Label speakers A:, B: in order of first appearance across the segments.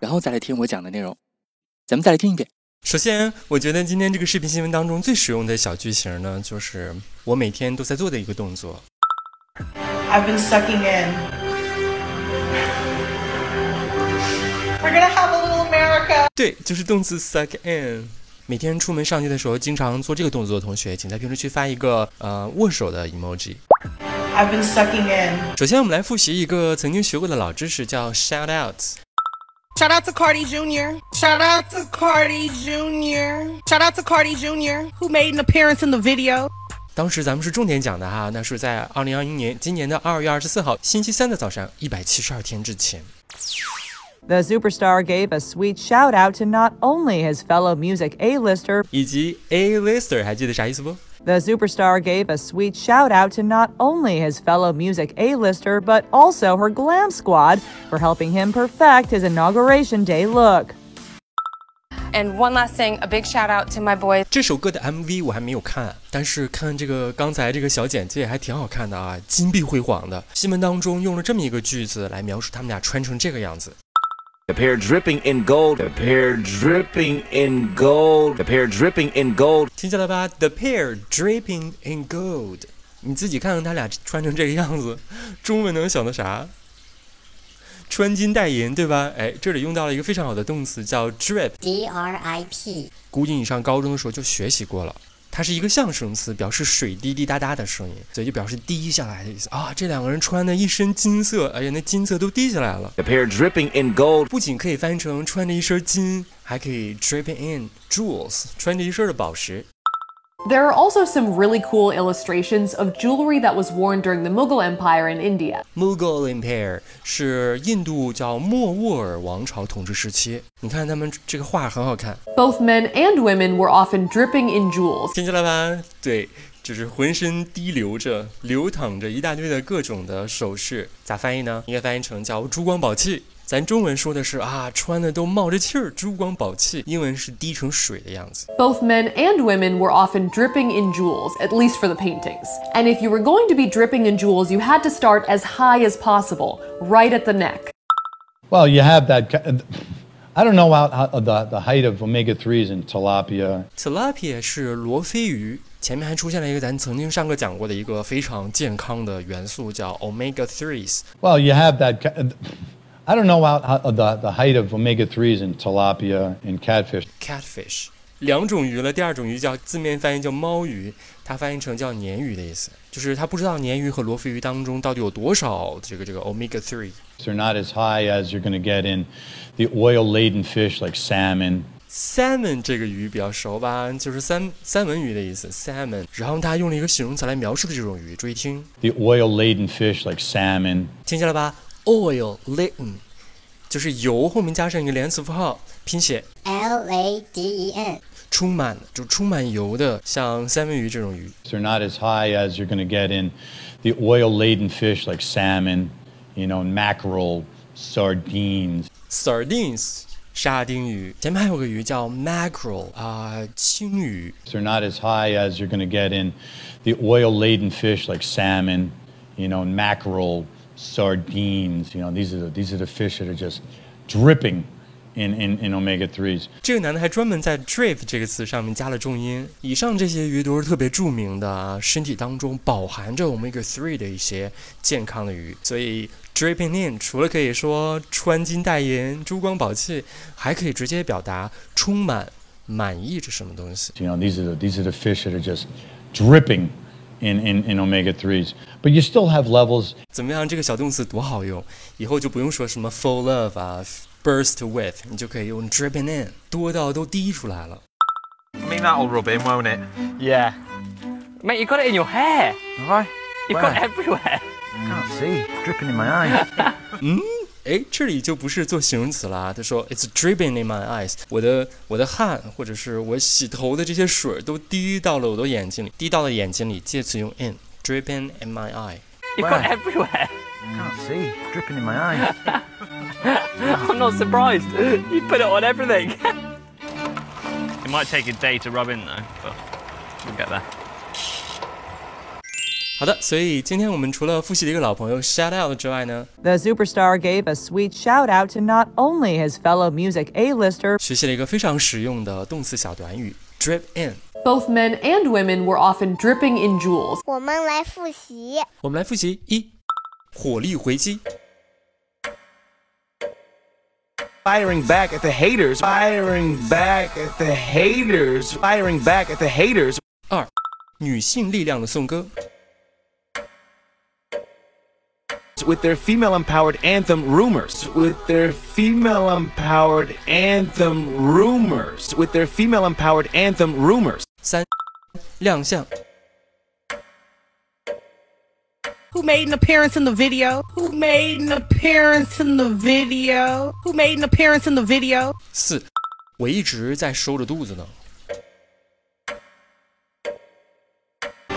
A: 然后再来听我讲的内容。咱们再来听一遍。
B: 首先，我觉得今天这个视频新闻当中最实用的小句型呢，就是我每天都在做的一个动作。
C: I've been sucking in. We're gonna have a little America.
B: 对，就是动词 suck in。每天出门上街的时候，经常做这个动作的同学，请在评论区发一个呃握手的 emoji。
C: I've been sucking in.
B: 首先，我们来复习一个曾经学过的老知识，叫 shout out。
C: Shout out to Cardi Jr. Shout out to Cardi Jr. Shout out to Cardi Jr. who made an appearance in the video.
B: 当时咱们是重点讲的哈，那是在二零二一年今年的二月二十四号星期三的早上，一百七十二天之前。
D: The superstar gave a sweet shout out to not only his fellow music A-lister,
B: 以及 A-lister 还记得啥意思不？
D: the superstar gave a sweet shout out to not only his fellow music A-lister, but also her glam squad for helping him perfect his inauguration day look.
E: And one last thing, a big shout out to my boys.
B: 这首歌的 MV 我还没有看，但是看这个刚才这个小简介还挺好看的啊，金碧辉煌的。新闻当中用了这么一个句子来描述他们俩穿成这个样子。
F: A pair dripping in gold. The pair dripping in gold. The pair dripping in gold.
B: 听见了吧？The pair dripping in gold。你自己看看他俩穿成这个样子，中文能想到啥？穿金戴银，对吧？哎，这里用到了一个非常好的动词，叫 drip。
G: D R I P。
B: 估计你上高中的时候就学习过了。它是一个象声词，表示水滴滴答答的声音，所以就表示滴下来的意思啊。这两个人穿的一身金色，哎呀，那金色都滴下来了。
F: A pair dripping in gold.
B: 不仅可以翻译成穿着一身金，还可以 dripping in jewels，穿着一身的宝石。
H: There are also some really cool illustrations of jewelry that was worn during the Mughal Empire in India.
B: Mughal Empire 是印度叫莫卧儿王朝统治时期。你看他们这个画很好看。
H: Both men and women were often dripping in jewels.
B: 听见了吧？对，就是浑身滴流着、流淌着一大堆的各种的首饰。咋翻译呢？应该翻译成叫珠光宝气。 咱中文说的是啊，穿的都冒着气儿，珠光宝气。英文是滴成水的样子。
H: Both men and women were often dripping in jewels, at least for the paintings. And if you were going to be dripping in jewels, you had to start as high as possible, right at the neck.
I: Well, you have that. ki- I don't know how, how the the height of omega threes in tilapia.
B: Tilapia 是罗非鱼，前面还出现了一个咱曾经上课讲过的一个非常健康的元素，叫 omega threes。
I: Well, you have that. Ki- don't know how, how the the height of omega threes in tilapia and catfish.
B: catfish 两种鱼了，第二种鱼叫字面翻译叫猫鱼，它翻译成叫鲶鱼的意思，就是它不知道鲶鱼和罗非鱼当中到底有多少这个这个 omega three。
I: They're not as high as you're going to get in the oil-laden fish like salmon.
B: salmon 这个鱼比较熟吧，就是三三文鱼的意思，salmon。然后他用了一个形容词来描述的这种鱼，注意听
I: ，The oil-laden fish like salmon.
B: 听见了吧 ？oil laden 就是油后面加上一个连词符号，拼写
G: L A D E N。
B: 充满就充满油的，像三文鱼这种鱼。
I: They're not as high as you're going to get in the oil-laden fish like salmon, you know, mackerel, sardines.
B: sardines 沙丁鱼，前面还有个鱼叫 mackerel 啊、青鱼。
I: They're not as high as you're going to get in the oil-laden fish like salmon, you know, mackerel, Sardines. You know, these are the, these are the fish that are just dripping in, in, in omega threes.
B: 这个男的还专门在 drip 这个词上面加了重音。以上这些鱼都是特别著名的啊，身体当中饱含着 omega three 的一些健康的鱼，所以 dripping in 除了可以说穿金戴银、珠光宝气，还可以直接表达充满、满意着什么东西。
I: You know, these are the, these are the fish that are just dripping in, in, in omega threes. But you still have levels
B: 怎么样？这个小动词多好用，以后就不用说什么 full of 啊，burst with，你就可以用 dripping in，多到都滴出来了。
J: I mean, that'll rub in, won't it?
K: Yeah.
L: Mate, you got it in your hair.
J: Have I?
L: You've
J: Where?
L: got it everywhere.
J: Can't see. It's dripping in my eye.
B: 嗯 哎，这里就不是做形容词啦。他说，It's dripping in my eyes。我的我的汗或者是我洗头的这些水都滴到了我的眼睛里，滴到了眼睛里，介词用 in，dripping in my eye。
L: You've got everywhere.
F: Can't see. Dripping in my eyes.
L: I'm not surprised. You put it on everything.
M: It might take a day to rub in though, but we'll get there.
B: 好的，所以今天我们除了复习了一个老朋友 shout out 之外呢，
D: The superstar gave a sweet shout out to not only his fellow music A-lister,
B: 学习了一个非常实用的动词小短语 drip in。
H: Both men and women were often dripping in jewels.
N: 我们来复习。
B: 我们来复习一，火力回击；
F: Firing back at the haters. Firing back at the haters. Firing back at the haters.
B: 二，女性力量的颂歌；
F: With their female empowered anthem rumors. With their female empowered anthem rumors. With their female empowered anthem rumors.
B: 三，亮相；
C: Who made an appearance in the video? Who made an appearance in the video? Who made an appearance in the video?
B: 四，我一直在收着肚子呢；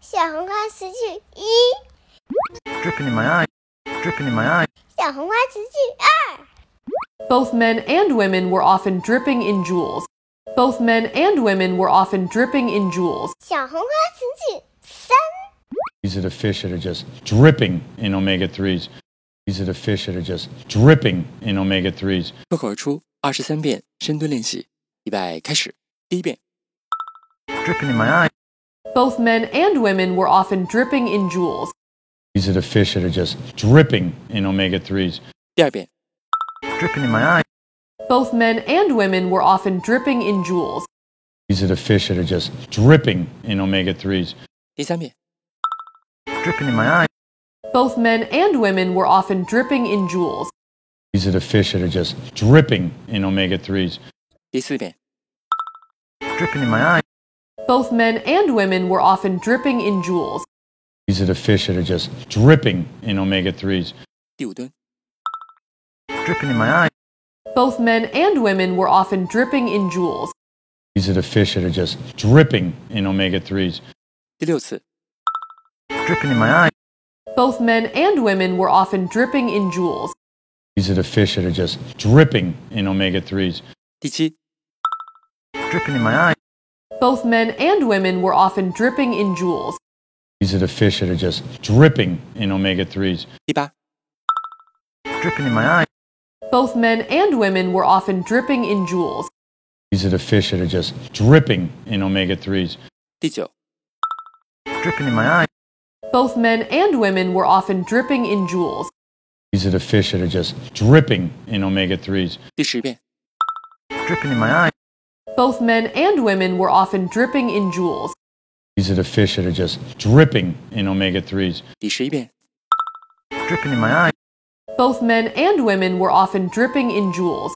N: 小红花词句一，
F: Dripping in my eye. Dripping in my eye.
N: 小红花词句二，
H: Both men and women were often dripping in jewels. Both men and women were often dripping in jewels.
N: 小红花词句三，
I: These are the fish that are just dripping in omega 3s. These are the fish that are just dripping in omega 3s.
A: 脱口而出二十三遍深蹲练习，预备开始。第一遍，
F: Dripping in my eye.
H: Both men and women were often dripping in jewels.
I: These are the fish that are just dripping in omega 3s.
A: 第二遍，
F: Dripping in my eye.
H: Both men and women were often dripping in jewels.
I: These are the fish that are just dripping in omega 3s.
A: 第三遍，
F: Dripping in my eye.
H: Both men and women were often dripping in jewels.
I: These are the fish that are just dripping in omega 3s.
A: 第四遍，
F: Dripping in my eye.
H: Both men and women were often dripping in jewels.
I: These are the fish that are just dripping in omega 3s.
F: Dripping in my eye.
H: Both men and women were often dripping in jewels.
I: These are the fish that are just dripping in omega 3s.
F: Dripping in my eye.
H: Both men and women were often dripping in jewels.
I: These are the fish that are just dripping in omega 3s.
F: Dripping in my eye.
H: Both men and women were often dripping in jewels.
I: These are the fish that are just dripping in omega 3s.
F: Dripping in my eye.
H: Both men and women were often dripping in jewels.
I: These are the fish that are just dripping in omega 3s.
F: Dripping in my eye.
H: Both men and women were often dripping in jewels.
I: These are the fish that are just dripping in omega 3s.
F: Dripping in my eye.
H: Both men and women were often dripping in jewels.
I: These are the fish that are just dripping in omega 3s.
F: Dripping in my eye.
H: Both men and women were often dripping in jewels.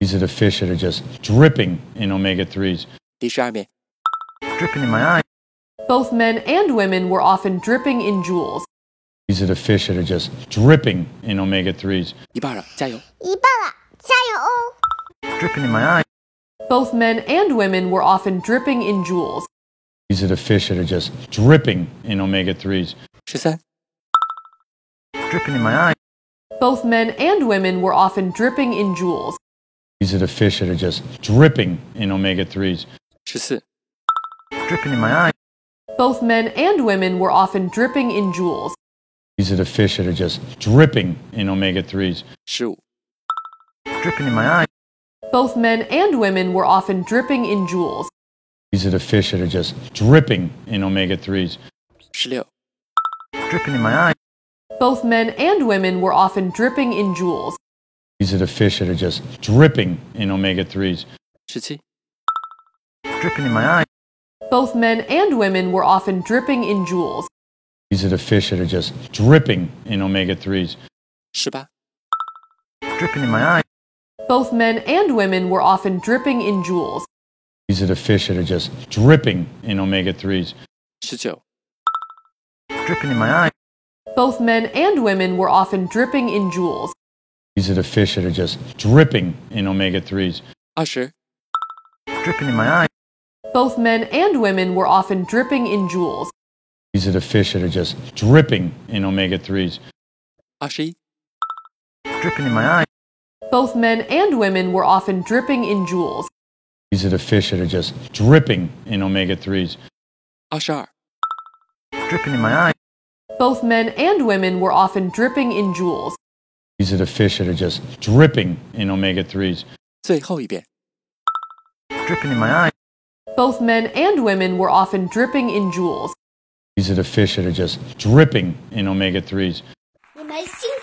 I: These are the fish that are just dripping in omega 3s.
F: Dripping in my eye.
H: Both men and women were often dripping in jewels.
I: These are the fish that are just dripping in omega 3s.
F: Dripping in my eye.
H: Both men and women were often dripping in jewels.
I: These are the fish that are just dripping in omega 3s.
A: She said,
F: dripping in my eye.
H: Both men and women were often dripping in jewels.
I: These are the fish that are just dripping in omega 3s.
A: She said,
F: dripping in my eye.
H: Both men and women were often dripping in jewels.
I: These are the fish that are just dripping in omega 3s.
A: Shoo.
F: Dripping in my eye.
H: Both men and women were often dripping in jewels.
I: These are the fish that are just dripping in omega 3s.
F: Dripping in my eye.
H: Both men and women were often dripping in jewels.
I: These are the fish that are just dripping in omega 3s.
J: Dripping in my eye.
H: Both men and women were often dripping in jewels.
I: These are the fish that are just dripping in omega 3s.
J: Dripping in my eye.
H: Both men and women were often dripping in jewels.
I: These are the fish that are just dripping in omega 3s.
A: 19.
J: Dripping in my eye.
H: Both men and women were often dripping in jewels.
I: These are the fish that are just dripping in omega 3s.
A: 20.
J: Dripping in my eye.
H: Both men and women were often dripping in jewels.
I: These are the fish that are just dripping in omega 3s.
A: 20.
J: Dripping in my eye
H: Both men and women were often dripping in jewels.
I: These are the fish that are just dripping in omega 3s.
A: 二十二、
J: Dripping in my eye.
H: Both men and women were often dripping in jewels.
I: These are the fish that are just dripping in omega 3s.
A: 最后一遍。
J: Dripping in my eye.
H: Both men and women were often dripping in jewels.
I: These are the fish that are just dripping in omega 3s.
N: 你们辛苦了。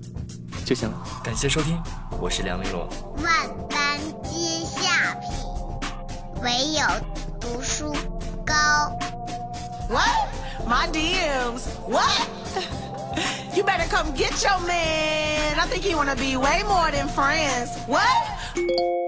A: 就行了。感谢收听，我是梁丽罗。
N: 万般皆下品，唯有读书高。
C: What? My DMs. What? You better come get your man. I think you wanna be way more than friends. What?